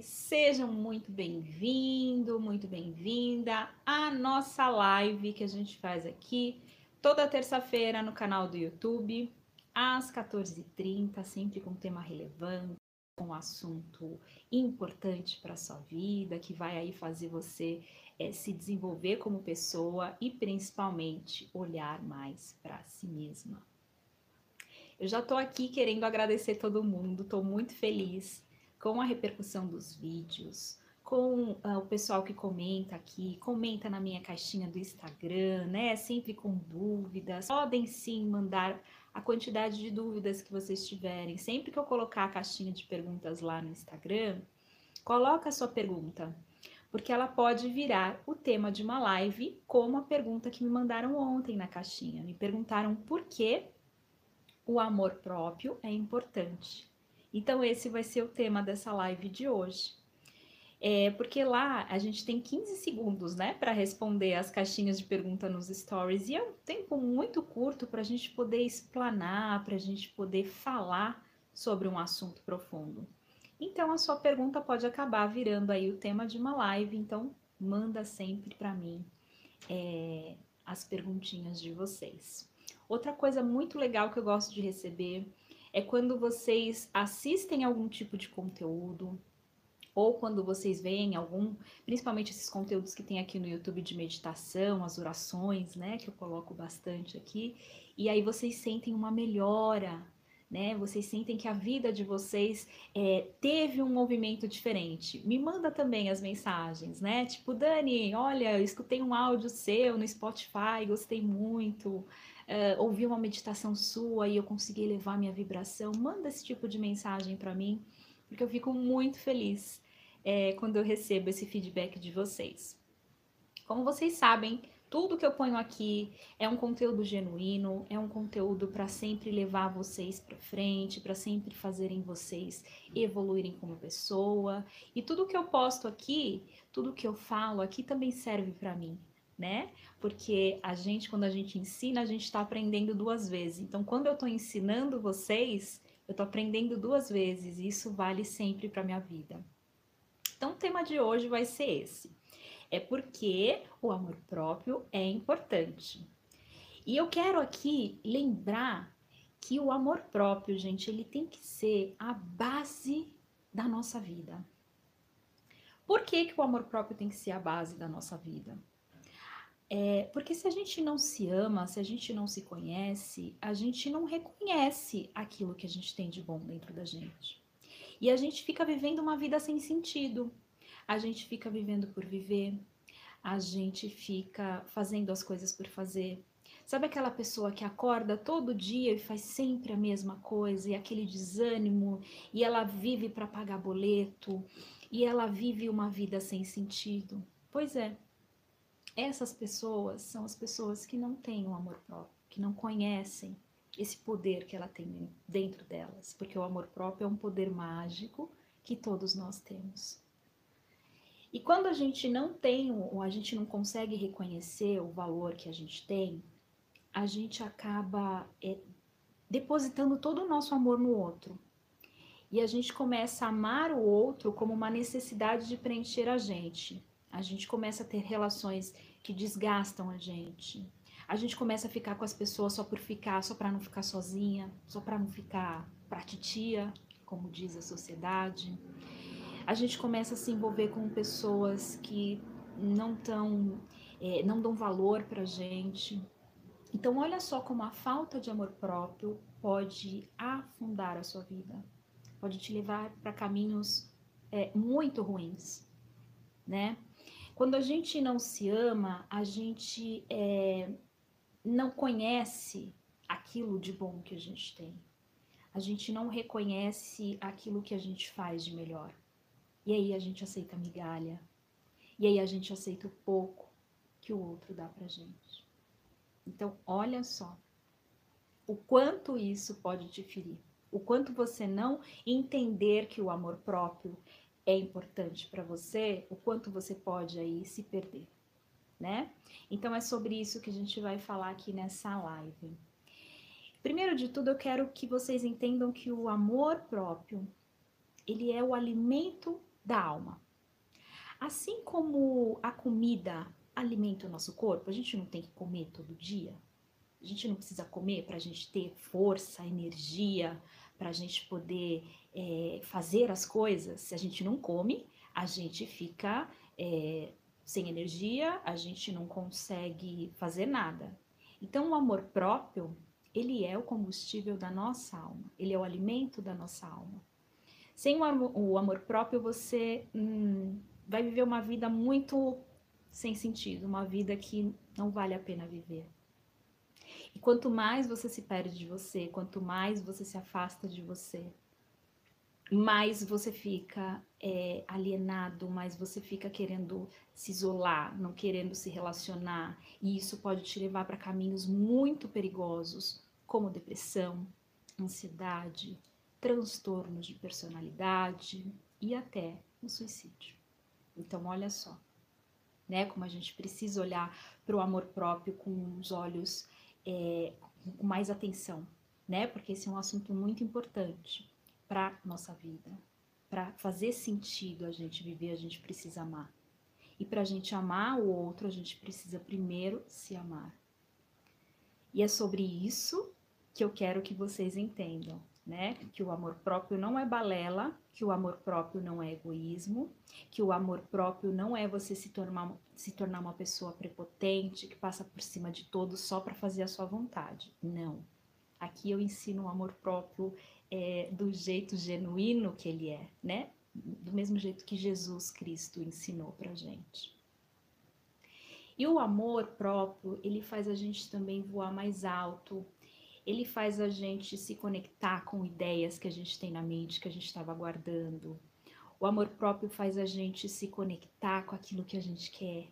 Sejam muito bem-vindo, muito bem-vinda à nossa live que a gente faz aqui toda terça-feira no canal do YouTube, às 14h30, sempre com tema relevante, com um assunto importante para a sua vida, que vai aí fazer você é, se desenvolver como pessoa e principalmente olhar mais para si mesma. Eu já estou aqui querendo agradecer todo mundo, estou muito feliz com a repercussão dos vídeos, com uh, o pessoal que comenta aqui, comenta na minha caixinha do Instagram, né? Sempre com dúvidas. Podem sim mandar a quantidade de dúvidas que vocês tiverem. Sempre que eu colocar a caixinha de perguntas lá no Instagram, coloca a sua pergunta, porque ela pode virar o tema de uma live, como a pergunta que me mandaram ontem na caixinha. Me perguntaram por que o amor próprio é importante. Então, esse vai ser o tema dessa live de hoje. É, porque lá a gente tem 15 segundos, né, para responder as caixinhas de pergunta nos stories, e é um tempo muito curto para a gente poder explanar, para a gente poder falar sobre um assunto profundo. Então, a sua pergunta pode acabar virando aí o tema de uma live, então manda sempre para mim é, as perguntinhas de vocês. Outra coisa muito legal que eu gosto de receber é quando vocês assistem algum tipo de conteúdo ou quando vocês veem algum, principalmente esses conteúdos que tem aqui no YouTube de meditação, as orações, né, que eu coloco bastante aqui, e aí vocês sentem uma melhora, né? Vocês sentem que a vida de vocês é, teve um movimento diferente. Me manda também as mensagens, né? Tipo, Dani, olha, eu escutei um áudio seu no Spotify, gostei muito uh, ouvi uma meditação sua e eu consegui elevar minha vibração, manda esse tipo de mensagem para mim, porque eu fico muito feliz é, quando eu recebo esse feedback de vocês. Como vocês sabem, tudo que eu ponho aqui é um conteúdo genuíno, é um conteúdo para sempre levar vocês para frente, para sempre fazerem vocês evoluírem como pessoa. E tudo que eu posto aqui, tudo que eu falo aqui também serve para mim né? Porque a gente, quando a gente ensina, a gente está aprendendo duas vezes. Então, quando eu estou ensinando vocês, eu estou aprendendo duas vezes. E isso vale sempre para minha vida. Então, o tema de hoje vai ser esse. É porque o amor próprio é importante. E eu quero aqui lembrar que o amor próprio, gente, ele tem que ser a base da nossa vida. Por que, que o amor próprio tem que ser a base da nossa vida? É, porque se a gente não se ama, se a gente não se conhece, a gente não reconhece aquilo que a gente tem de bom dentro da gente. E a gente fica vivendo uma vida sem sentido. A gente fica vivendo por viver. A gente fica fazendo as coisas por fazer. Sabe aquela pessoa que acorda todo dia e faz sempre a mesma coisa, e aquele desânimo, e ela vive para pagar boleto, e ela vive uma vida sem sentido? Pois é, essas pessoas são as pessoas que não têm o amor próprio, que não conhecem esse poder que ela tem dentro delas, porque o amor próprio é um poder mágico que todos nós temos. E quando a gente não tem, ou a gente não consegue reconhecer o valor que a gente tem, a gente acaba é, depositando todo o nosso amor no outro. E a gente começa a amar o outro como uma necessidade de preencher a gente. A gente começa a ter relações que desgastam a gente. A gente começa a ficar com as pessoas só por ficar, só para não ficar sozinha, só para não ficar pra titia, como diz a sociedade. A gente começa a se envolver com pessoas que não tão, é, não dão valor pra gente. Então, olha só como a falta de amor próprio pode afundar a sua vida, pode te levar para caminhos é, muito ruins, né? Quando a gente não se ama, a gente é, não conhece aquilo de bom que a gente tem. A gente não reconhece aquilo que a gente faz de melhor. E aí a gente aceita a migalha. E aí a gente aceita o pouco que o outro dá pra gente. Então, olha só o quanto isso pode te ferir. O quanto você não entender que o amor próprio é importante para você, o quanto você pode aí se perder, né? Então é sobre isso que a gente vai falar aqui nessa live. Primeiro de tudo, eu quero que vocês entendam que o amor próprio, ele é o alimento da alma. Assim como a comida alimenta o nosso corpo, a gente não tem que comer todo dia. A gente não precisa comer para a gente ter força, energia, para a gente poder é, fazer as coisas. Se a gente não come, a gente fica é, sem energia, a gente não consegue fazer nada. Então, o amor próprio, ele é o combustível da nossa alma, ele é o alimento da nossa alma. Sem o amor, o amor próprio, você hum, vai viver uma vida muito sem sentido, uma vida que não vale a pena viver. E quanto mais você se perde de você, quanto mais você se afasta de você, mais você fica é, alienado, mais você fica querendo se isolar, não querendo se relacionar. E isso pode te levar para caminhos muito perigosos, como depressão, ansiedade, transtornos de personalidade e até o suicídio. Então, olha só, né? Como a gente precisa olhar para o amor próprio com os olhos é, com mais atenção, né? Porque esse é um assunto muito importante para nossa vida. Para fazer sentido a gente viver, a gente precisa amar. E para a gente amar o outro, a gente precisa primeiro se amar. E é sobre isso que eu quero que vocês entendam né? Que o amor próprio não é balela, que o amor próprio não é egoísmo, que o amor próprio não é você se tornar, se tornar uma pessoa prepotente, que passa por cima de todos só para fazer a sua vontade. Não. Aqui eu ensino o amor próprio é, do jeito genuíno que ele é, né? Do mesmo jeito que Jesus Cristo ensinou pra gente. E o amor próprio, ele faz a gente também voar mais alto, ele faz a gente se conectar com ideias que a gente tem na mente, que a gente estava guardando. O amor próprio faz a gente se conectar com aquilo que a gente quer,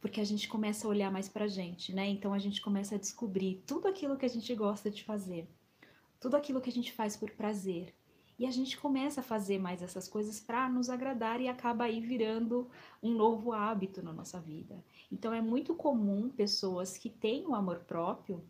porque a gente começa a olhar mais pra gente, né? Então a gente começa a descobrir tudo aquilo que a gente gosta de fazer, tudo aquilo que a gente faz por prazer. E a gente começa a fazer mais essas coisas para nos agradar e acaba aí virando um novo hábito na nossa vida. Então é muito comum pessoas que têm o amor próprio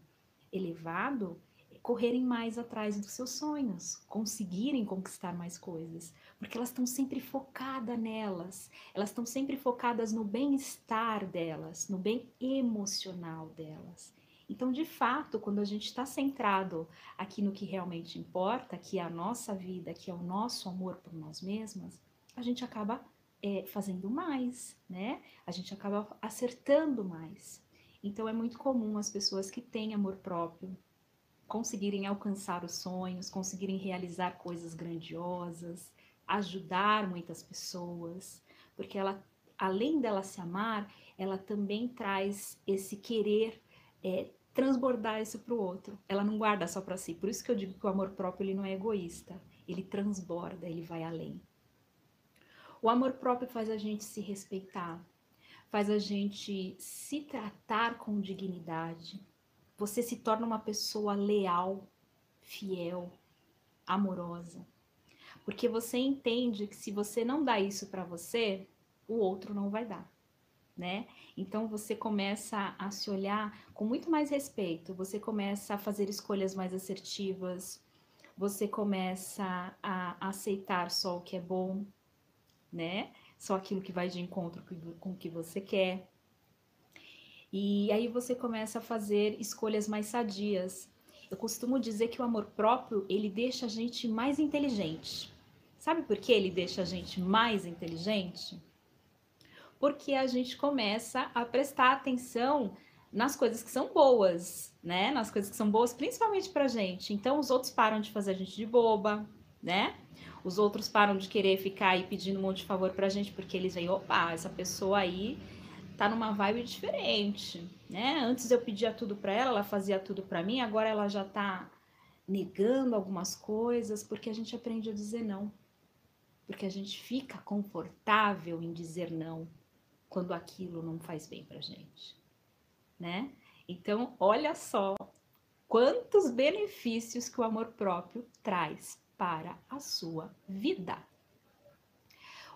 elevado correrem mais atrás dos seus sonhos, conseguirem conquistar mais coisas, porque elas estão sempre focadas nelas, elas estão sempre focadas no bem-estar delas, no bem emocional delas. Então, de fato, quando a gente está centrado aqui no que realmente importa, que é a nossa vida, que é o nosso amor por nós mesmas, a gente acaba é, fazendo mais, né? A gente acaba acertando mais. Então, é muito comum as pessoas que têm amor próprio, conseguirem alcançar os sonhos, conseguirem realizar coisas grandiosas, ajudar muitas pessoas, porque ela, além dela se amar, ela também traz esse querer é, transbordar isso para o outro. Ela não guarda só para si. Por isso que eu digo que o amor próprio ele não é egoísta, ele transborda, ele vai além. O amor próprio faz a gente se respeitar, faz a gente se tratar com dignidade, você se torna uma pessoa leal, fiel, amorosa. Porque você entende que se você não dá isso para você, o outro não vai dar, né? Então você começa a se olhar com muito mais respeito, você começa a fazer escolhas mais assertivas, você começa a aceitar só o que é bom, né? Só aquilo que vai de encontro com o que você quer. E aí você começa a fazer escolhas mais sadias. Eu costumo dizer que o amor próprio, ele deixa a gente mais inteligente. Sabe por que ele deixa a gente mais inteligente? Porque a gente começa a prestar atenção nas coisas que são boas, né? Nas coisas que são boas, principalmente pra gente. Então os outros param de fazer a gente de boba, né? Os outros param de querer ficar aí pedindo um monte de favor pra gente, porque eles veem, opa, essa pessoa aí tá numa vibe diferente, né? Antes eu pedia tudo para ela, ela fazia tudo para mim, agora ela já tá negando algumas coisas, porque a gente aprende a dizer não. Porque a gente fica confortável em dizer não quando aquilo não faz bem pra gente, né? Então, olha só quantos benefícios que o amor próprio traz para a sua vida.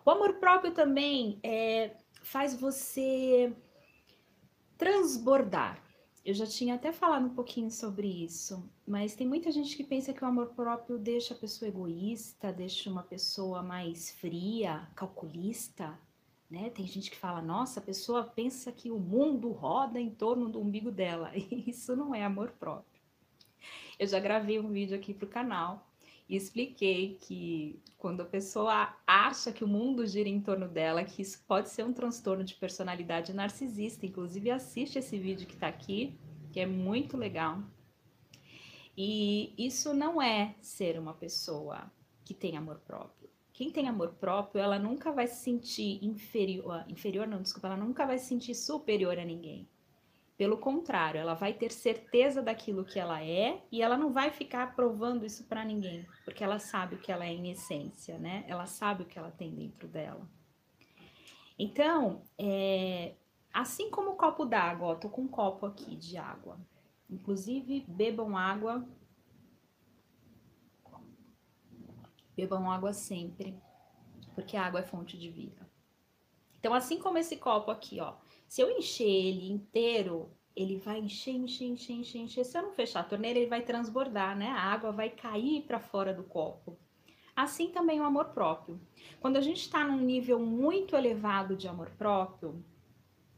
O amor próprio também é, faz você transbordar. Eu já tinha até falado um pouquinho sobre isso, mas tem muita gente que pensa que o amor próprio deixa a pessoa egoísta, deixa uma pessoa mais fria, calculista, né? Tem gente que fala, nossa, a pessoa pensa que o mundo roda em torno do umbigo dela. Isso não é amor próprio. Eu já gravei um vídeo aqui para o canal e expliquei que quando a pessoa acha que o mundo gira em torno dela, que isso pode ser um transtorno de personalidade narcisista. Inclusive, assiste esse vídeo que está aqui, que é muito legal. E isso não é ser uma pessoa que tem amor próprio. Quem tem amor próprio, ela nunca vai se sentir inferior, inferior não, desculpa, ela nunca vai se sentir superior a ninguém. Pelo contrário, ela vai ter certeza daquilo que ela é e ela não vai ficar provando isso para ninguém, porque ela sabe o que ela é em essência, né? Ela sabe o que ela tem dentro dela. Então, é, assim como o copo d'água, ó, tô com um copo aqui de água. Inclusive, bebam água. Bebam água sempre, porque a água é fonte de vida. Então, assim como esse copo aqui, ó, se eu encher ele inteiro, ele vai encher, encher, encher, encher, encher. Se eu não fechar a torneira, ele vai transbordar, né? A água vai cair para fora do copo. Assim também o amor próprio. Quando a gente está num nível muito elevado de amor próprio,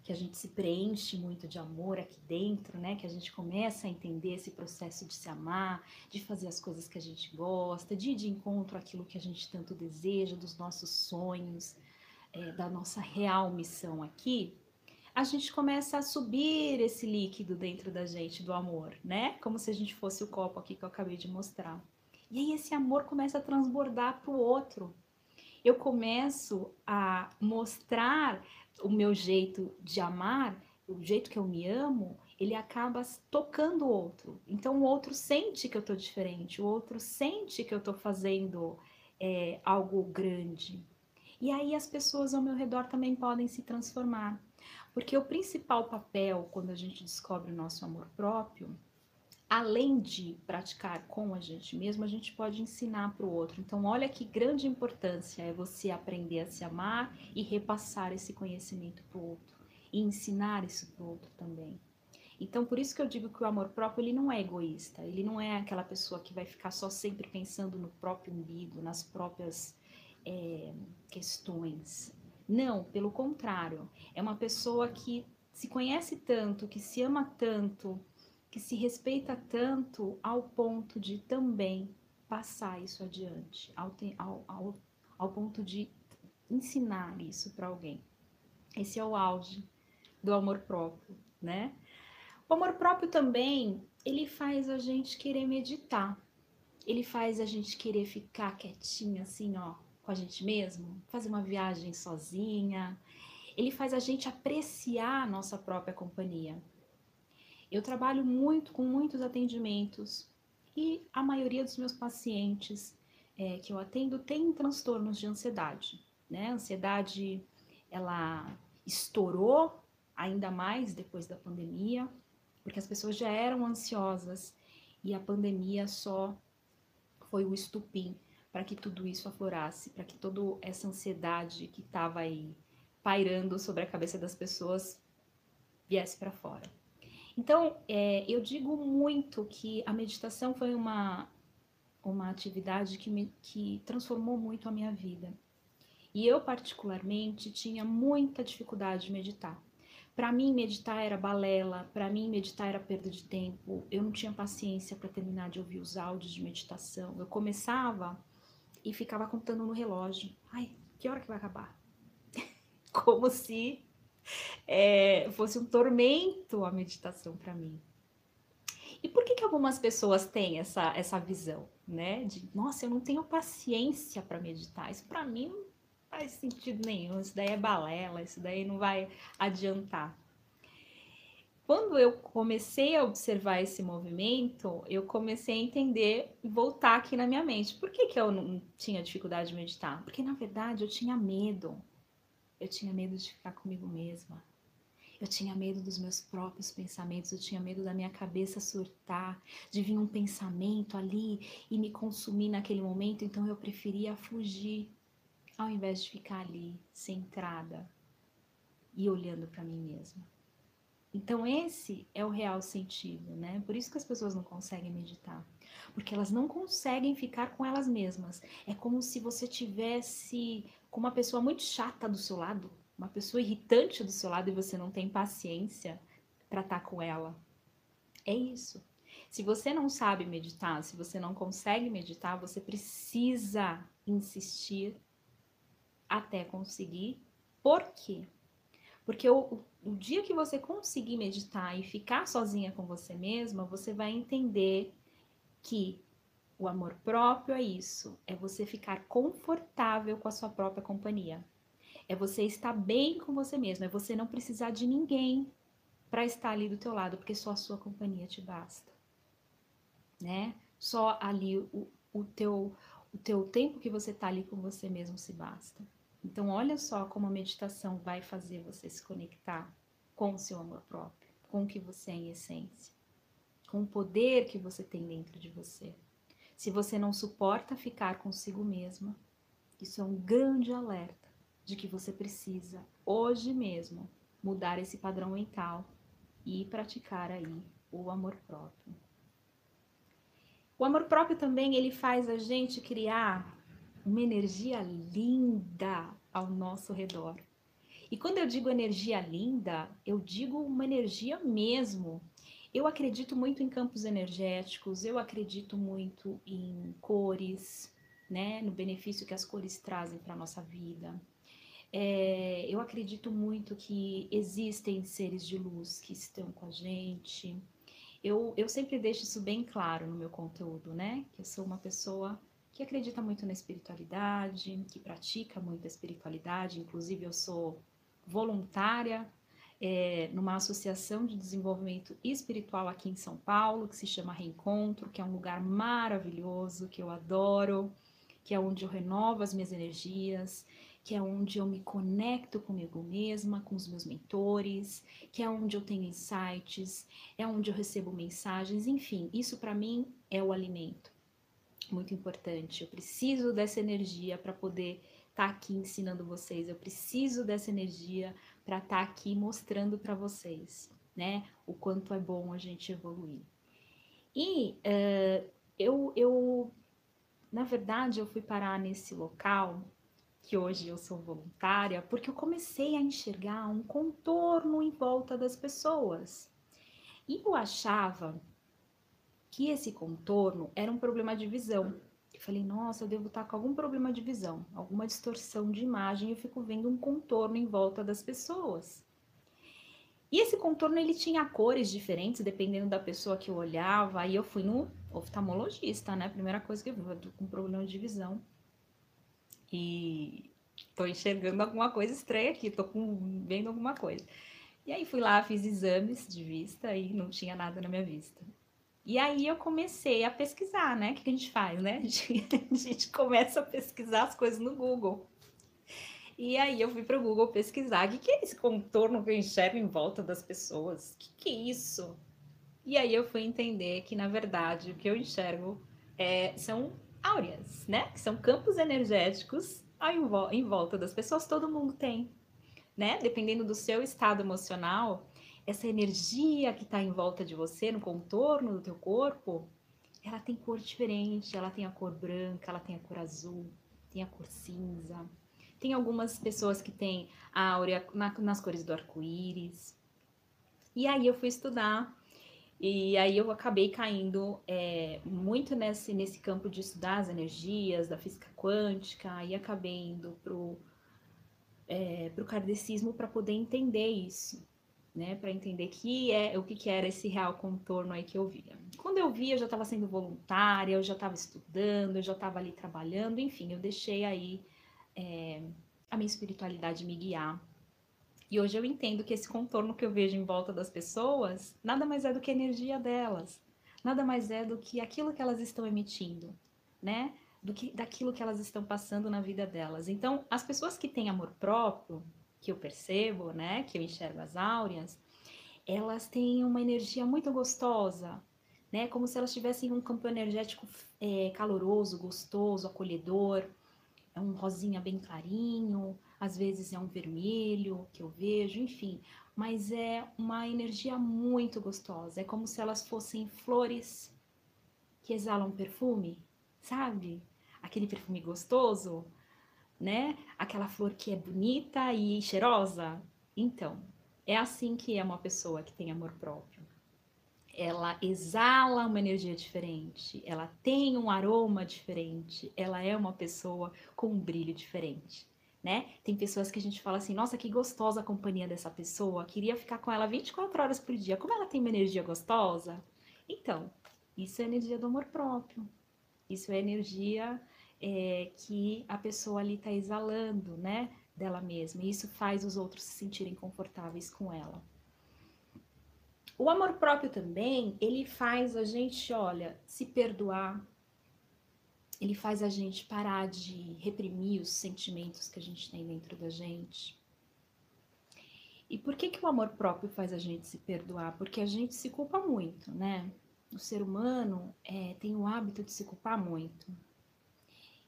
que a gente se preenche muito de amor aqui dentro, né? Que a gente começa a entender esse processo de se amar, de fazer as coisas que a gente gosta, de ir de encontro àquilo que a gente tanto deseja, dos nossos sonhos, é, da nossa real missão aqui a gente começa a subir esse líquido dentro da gente do amor, né? Como se a gente fosse o copo aqui que eu acabei de mostrar. E aí esse amor começa a transbordar para o outro. Eu começo a mostrar o meu jeito de amar, o jeito que eu me amo, ele acaba tocando o outro. Então o outro sente que eu tô diferente, o outro sente que eu tô fazendo é, algo grande. E aí as pessoas ao meu redor também podem se transformar. Porque o principal papel quando a gente descobre o nosso amor próprio, além de praticar com a gente mesmo, a gente pode ensinar para o outro. Então, olha que grande importância é você aprender a se amar e repassar esse conhecimento para o outro e ensinar isso para o outro também. Então, por isso que eu digo que o amor próprio ele não é egoísta, ele não é aquela pessoa que vai ficar só sempre pensando no próprio umbigo, nas próprias é, questões. Não, pelo contrário, é uma pessoa que se conhece tanto, que se ama tanto, que se respeita tanto ao ponto de também passar isso adiante, ao, ao, ao, ao ponto de ensinar isso para alguém. Esse é o auge do amor próprio, né? O amor próprio também, ele faz a gente querer meditar. Ele faz a gente querer ficar quietinho assim, ó, com a gente mesmo, fazer uma viagem sozinha. Ele faz a gente apreciar a nossa própria companhia. Eu trabalho muito com muitos atendimentos e a maioria dos meus pacientes é, que eu atendo tem transtornos de ansiedade. Né? A ansiedade ela estourou ainda mais depois da pandemia, porque as pessoas já eram ansiosas e a pandemia só foi o estupim para que tudo isso aflorasse, para que toda essa ansiedade que estava aí pairando sobre a cabeça das pessoas viesse para fora. Então, é, eu digo muito que a meditação foi uma, uma atividade que, me, que transformou muito a minha vida. E eu, particularmente, tinha muita dificuldade de meditar. Para mim, meditar era balela, para mim, meditar era perda de tempo. Eu não tinha paciência para terminar de ouvir os áudios de meditação. Eu começava e ficava contando no relógio. Ai, que hora que vai acabar? Como se é, fosse um tormento a meditação para mim. E por que, que algumas pessoas têm essa, essa visão, né? De, nossa, eu não tenho paciência para meditar. Isso para mim não faz sentido nenhum. Isso daí é balela, isso daí não vai adiantar quando eu comecei a observar esse movimento, eu comecei a entender e voltar aqui na minha mente. Por que, que eu não tinha dificuldade de meditar? Porque na verdade eu tinha medo. Eu tinha medo de ficar comigo mesma. Eu tinha medo dos meus próprios pensamentos, eu tinha medo da minha cabeça surtar, de vir um pensamento ali e me consumir naquele momento, então eu preferia fugir ao invés de ficar ali, centrada e olhando para mim mesma. Então, esse é o real sentido, né? Por isso que as pessoas não conseguem meditar. Porque elas não conseguem ficar com elas mesmas. É como se você tivesse com uma pessoa muito chata do seu lado, uma pessoa irritante do seu lado e você não tem paciência para estar tá com ela. É isso. Se você não sabe meditar, se você não consegue meditar, você precisa insistir até conseguir. Por quê? Porque o, o dia que você conseguir meditar e ficar sozinha com você mesma, você vai entender que o amor próprio é isso, é você ficar confortável com a sua própria companhia. É você estar bem com você mesmo, é você não precisar de ninguém para estar ali do teu lado, porque só a sua companhia te basta. Né? Só ali o, o teu o teu tempo que você está ali com você mesmo se basta. Então, olha só como a meditação vai fazer você se conectar com o seu amor próprio, com o que você é em essência, com o poder que você tem dentro de você. Se você não suporta ficar consigo mesma, isso é um grande alerta de que você precisa, hoje mesmo, mudar esse padrão mental e praticar aí o amor próprio. O amor próprio também ele faz a gente criar uma energia linda ao nosso redor. E quando eu digo energia linda, eu digo uma energia mesmo. Eu acredito muito em campos energéticos, eu acredito muito em cores, né, no benefício que as cores trazem para nossa vida. É, eu acredito muito que existem seres de luz que estão com a gente. Eu, eu sempre deixo isso bem claro no meu conteúdo, né? Que eu sou uma pessoa que acredita muito na espiritualidade, que pratica muito a espiritualidade, inclusive eu sou voluntária é, numa associação de desenvolvimento espiritual aqui em São Paulo, que se chama Reencontro, que é um lugar maravilhoso, que eu adoro, que é onde eu renovo as minhas energias, que é onde eu me conecto comigo mesma, com os meus mentores, que é onde eu tenho insights, é onde eu recebo mensagens, enfim, isso para mim é o alimento muito importante. Eu preciso dessa energia para poder estar tá aqui ensinando vocês. Eu preciso dessa energia para estar tá aqui mostrando para vocês, né? O quanto é bom a gente evoluir. E uh, eu, eu, na verdade, eu fui parar nesse local que hoje eu sou voluntária porque eu comecei a enxergar um contorno em volta das pessoas. E eu achava que esse contorno era um problema de visão. Eu falei, nossa, eu devo estar com algum problema de visão, alguma distorção de imagem, eu fico vendo um contorno em volta das pessoas. E esse contorno ele tinha cores diferentes dependendo da pessoa que eu olhava. Aí eu fui no oftalmologista, né? Primeira coisa que eu vi, eu tô com problema de visão. E tô enxergando alguma coisa estranha aqui, tô com, vendo alguma coisa. E aí fui lá, fiz exames de vista e não tinha nada na minha vista. E aí eu comecei a pesquisar, né? O que a gente faz, né? A gente, a gente começa a pesquisar as coisas no Google. E aí eu fui para o Google pesquisar o que, que é esse contorno que eu enxergo em volta das pessoas? O que, que é isso? E aí eu fui entender que, na verdade, o que eu enxergo é, são áureas, né? Que são campos energéticos em volta das pessoas, todo mundo tem, né? Dependendo do seu estado emocional, essa energia que está em volta de você, no contorno do teu corpo, ela tem cor diferente, ela tem a cor branca, ela tem a cor azul, tem a cor cinza. Tem algumas pessoas que têm a áurea na, nas cores do arco-íris. E aí eu fui estudar e aí eu acabei caindo é, muito nesse, nesse campo de estudar as energias da física quântica e acabei indo pro, é, pro kardecismo para poder entender isso né, para entender que é o que, que era esse real contorno aí que eu via. Quando eu via, eu já estava sendo voluntária, eu já estava estudando, eu já estava ali trabalhando, enfim, eu deixei aí é, a minha espiritualidade me guiar. E hoje eu entendo que esse contorno que eu vejo em volta das pessoas nada mais é do que a energia delas, nada mais é do que aquilo que elas estão emitindo, né? Do que daquilo que elas estão passando na vida delas. Então, as pessoas que têm amor próprio, que eu percebo, né, que eu enxergo as áureas, elas têm uma energia muito gostosa, né, como se elas tivessem um campo energético é, caloroso, gostoso, acolhedor, é um rosinha bem clarinho, às vezes é um vermelho que eu vejo, enfim, mas é uma energia muito gostosa. É como se elas fossem flores que exalam perfume, sabe? Aquele perfume gostoso, né? Aquela flor que é bonita e cheirosa. Então, é assim que é uma pessoa que tem amor próprio. Ela exala uma energia diferente, ela tem um aroma diferente, ela é uma pessoa com um brilho diferente né? Tem pessoas que a gente fala assim, nossa, que gostosa a companhia dessa pessoa, queria ficar com ela 24 horas por dia. Como ela tem uma energia gostosa? Então, isso é energia do amor próprio. Isso é energia é, que a pessoa ali está exalando, né? Dela mesma. E isso faz os outros se sentirem confortáveis com ela. O amor próprio também, ele faz a gente, olha, se perdoar, ele faz a gente parar de reprimir os sentimentos que a gente tem dentro da gente. E por que, que o amor próprio faz a gente se perdoar? Porque a gente se culpa muito, né? O ser humano é, tem o hábito de se culpar muito.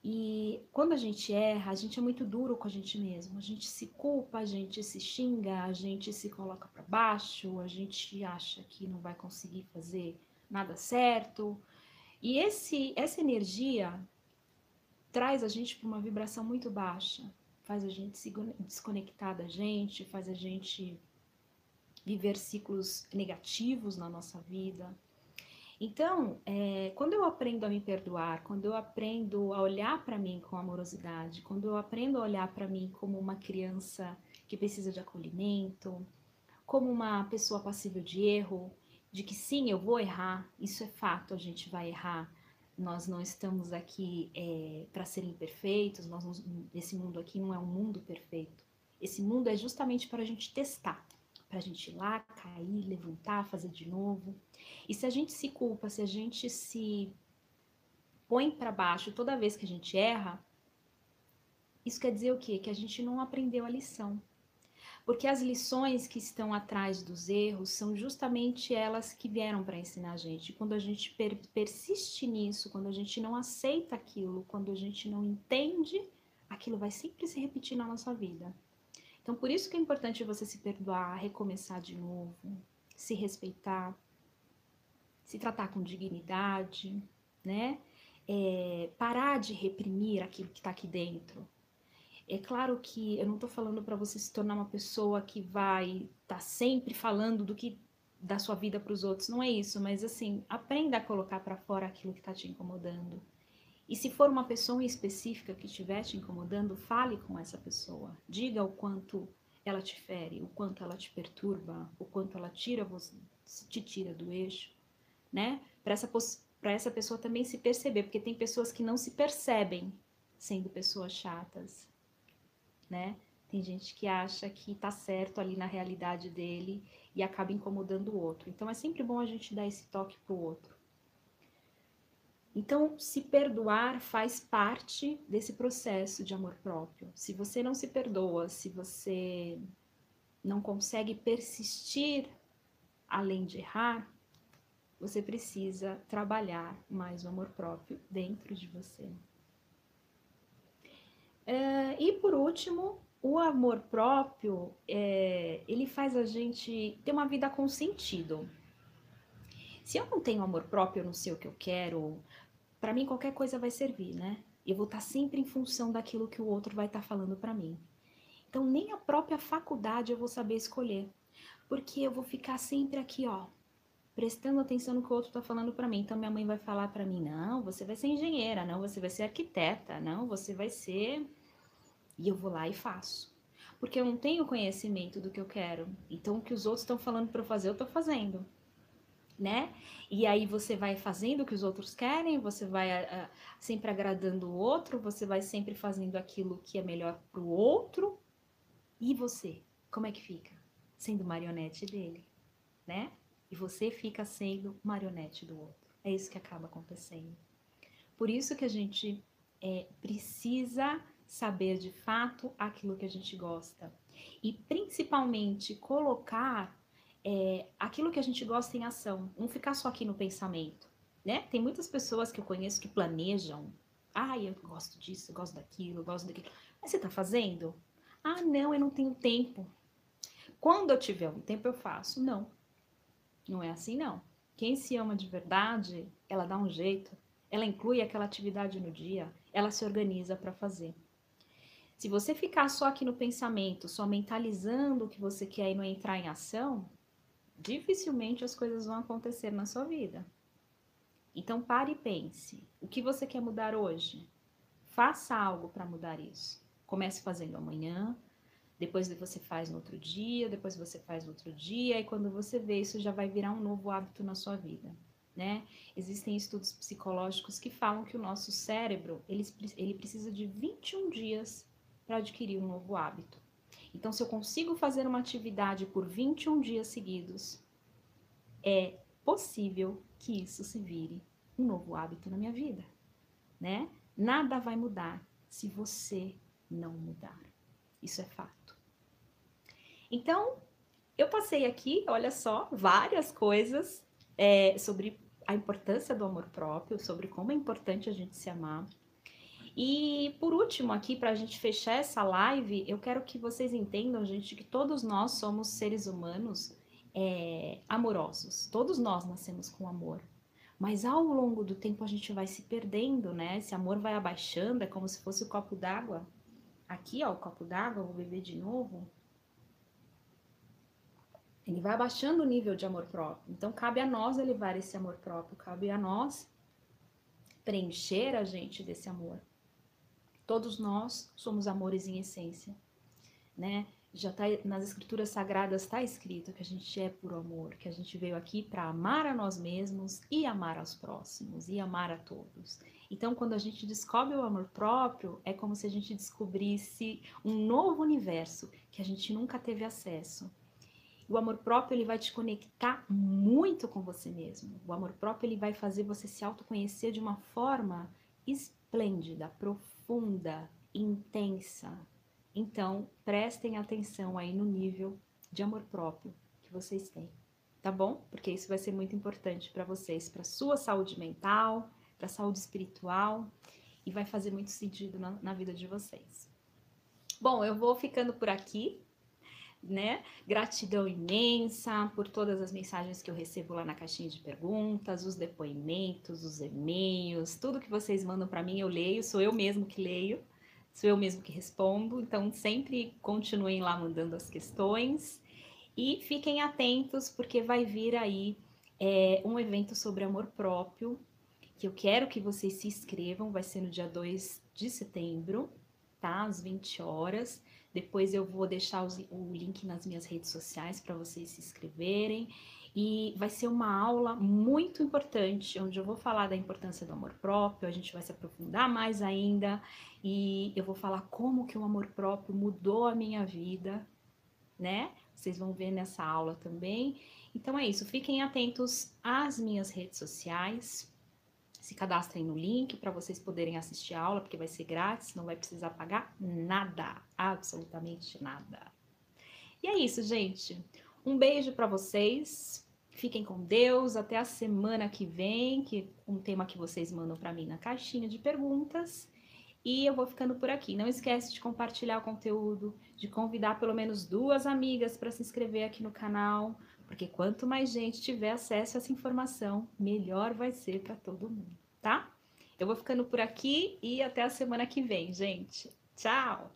E quando a gente erra, a gente é muito duro com a gente mesmo. A gente se culpa, a gente se xinga, a gente se coloca para baixo, a gente acha que não vai conseguir fazer nada certo, e esse, essa energia traz a gente para uma vibração muito baixa, faz a gente se desconectar da gente, faz a gente viver ciclos negativos na nossa vida. Então, é, quando eu aprendo a me perdoar, quando eu aprendo a olhar para mim com amorosidade, quando eu aprendo a olhar para mim como uma criança que precisa de acolhimento, como uma pessoa passível de erro, de que sim, eu vou errar, isso é fato, a gente vai errar. Nós não estamos aqui é, para serem perfeitos, nós não, esse mundo aqui não é um mundo perfeito. Esse mundo é justamente para a gente testar, para a gente ir lá, cair, levantar, fazer de novo. E se a gente se culpa, se a gente se põe para baixo toda vez que a gente erra, isso quer dizer o quê? Que a gente não aprendeu a lição. Porque as lições que estão atrás dos erros são justamente elas que vieram para ensinar a gente. Quando a gente per persiste nisso, quando a gente não aceita aquilo, quando a gente não entende, aquilo vai sempre se repetir na nossa vida. Então, por isso que é importante você se perdoar, recomeçar de novo, se respeitar, se tratar com dignidade, né? É, parar de reprimir aquilo que está aqui dentro. É claro que eu não estou falando para você se tornar uma pessoa que vai estar tá sempre falando do que da sua vida para os outros, não é isso, mas assim, aprenda a colocar para fora aquilo que está te incomodando. E se for uma pessoa específica que estiver te incomodando, fale com essa pessoa. Diga o quanto ela te fere, o quanto ela te perturba, o quanto ela tira você, te tira do eixo, né? Para essa, essa pessoa também se perceber, porque tem pessoas que não se percebem sendo pessoas chatas, né? Tem gente que acha que tá certo ali na realidade dele e acaba incomodando o outro. Então é sempre bom a gente dar esse toque pro outro. Então, se perdoar faz parte desse processo de amor próprio. Se você não se perdoa, se você não consegue persistir além de errar, você precisa trabalhar mais o amor próprio dentro de você. É, e por último, o amor próprio, é, ele faz a gente ter uma vida com sentido. Se eu não tenho amor próprio, eu não sei o que eu quero, para mim qualquer coisa vai servir, né? Eu vou estar tá sempre em função daquilo que o outro vai estar tá falando para mim. Então nem a própria faculdade eu vou saber escolher, porque eu vou ficar sempre aqui, ó, prestando atenção no que o outro está falando para mim. Então minha mãe vai falar para mim: "Não, você vai ser engenheira, não, você vai ser arquiteta, não, você vai ser". E eu vou lá e faço. Porque eu não tenho conhecimento do que eu quero. Então o que os outros estão falando para eu fazer, eu tô fazendo. Né? E aí você vai fazendo o que os outros querem, você vai uh, sempre agradando o outro, você vai sempre fazendo aquilo que é melhor para o outro. E você, como é que fica? Sendo marionete dele, né? e você fica sendo marionete do outro. É isso que acaba acontecendo. Por isso que a gente é, precisa saber de fato aquilo que a gente gosta e principalmente colocar é, aquilo que a gente gosta em ação, não ficar só aqui no pensamento, né? Tem muitas pessoas que eu conheço que planejam, ah, eu gosto disso, eu gosto daquilo, eu gosto daquilo, mas você tá fazendo? Ah, não, eu não tenho tempo. Quando eu tiver um tempo, eu faço. Não. Não é assim, não. Quem se ama de verdade, ela dá um jeito, ela inclui aquela atividade no dia, ela se organiza para fazer. Se você ficar só aqui no pensamento, só mentalizando o que você quer e não entrar em ação, dificilmente as coisas vão acontecer na sua vida. Então pare e pense: o que você quer mudar hoje? Faça algo para mudar isso. Comece fazendo amanhã, depois você faz no outro dia, depois você faz no outro dia, e quando você vê isso já vai virar um novo hábito na sua vida. Né? Existem estudos psicológicos que falam que o nosso cérebro ele, ele precisa de 21 dias para adquirir um novo hábito. Então, se eu consigo fazer uma atividade por 21 dias seguidos, é possível que isso se vire um novo hábito na minha vida, né? Nada vai mudar se você não mudar. Isso é fato. Então, eu passei aqui, olha só, várias coisas é, sobre a importância do amor próprio, sobre como é importante a gente se amar. E por último, aqui, para a gente fechar essa live, eu quero que vocês entendam, gente, que todos nós somos seres humanos é, amorosos. Todos nós nascemos com amor. Mas ao longo do tempo a gente vai se perdendo, né? Esse amor vai abaixando, é como se fosse o copo d'água. Aqui, ó, o copo d'água, vou beber de novo. Ele vai abaixando o nível de amor próprio. Então, cabe a nós elevar esse amor próprio, cabe a nós preencher a gente desse amor. Todos nós somos amores em essência, né? Já tá nas escrituras sagradas está escrito que a gente é puro amor, que a gente veio aqui para amar a nós mesmos e amar aos próximos e amar a todos. Então, quando a gente descobre o amor próprio, é como se a gente descobrisse um novo universo que a gente nunca teve acesso. O amor próprio ele vai te conectar muito com você mesmo. O amor próprio ele vai fazer você se autoconhecer de uma forma esplêndida, profunda, intensa. Então, prestem atenção aí no nível de amor próprio que vocês têm, tá bom? Porque isso vai ser muito importante para vocês, para sua saúde mental, para saúde espiritual e vai fazer muito sentido na, na vida de vocês. Bom, eu vou ficando por aqui né? Gratidão imensa por todas as mensagens que eu recebo lá na caixinha de perguntas, os depoimentos, os e-mails, tudo que vocês mandam para mim eu leio, sou eu mesmo que leio, sou eu mesmo que respondo. Então sempre continuem lá mandando as questões e fiquem atentos porque vai vir aí é, um evento sobre amor próprio que eu quero que vocês se inscrevam, vai ser no dia 2 de setembro, tá? Às 20 horas. Depois eu vou deixar o link nas minhas redes sociais para vocês se inscreverem. E vai ser uma aula muito importante, onde eu vou falar da importância do amor próprio, a gente vai se aprofundar mais ainda e eu vou falar como que o amor próprio mudou a minha vida, né? Vocês vão ver nessa aula também. Então é isso, fiquem atentos às minhas redes sociais, se cadastrem no link para vocês poderem assistir a aula, porque vai ser grátis, não vai precisar pagar nada, absolutamente nada. E é isso, gente. Um beijo para vocês. Fiquem com Deus. Até a semana que vem, que um tema que vocês mandam para mim na caixinha de perguntas. E eu vou ficando por aqui. Não esquece de compartilhar o conteúdo, de convidar pelo menos duas amigas para se inscrever aqui no canal porque quanto mais gente tiver acesso a essa informação, melhor vai ser para todo mundo, tá? Eu vou ficando por aqui e até a semana que vem, gente. Tchau!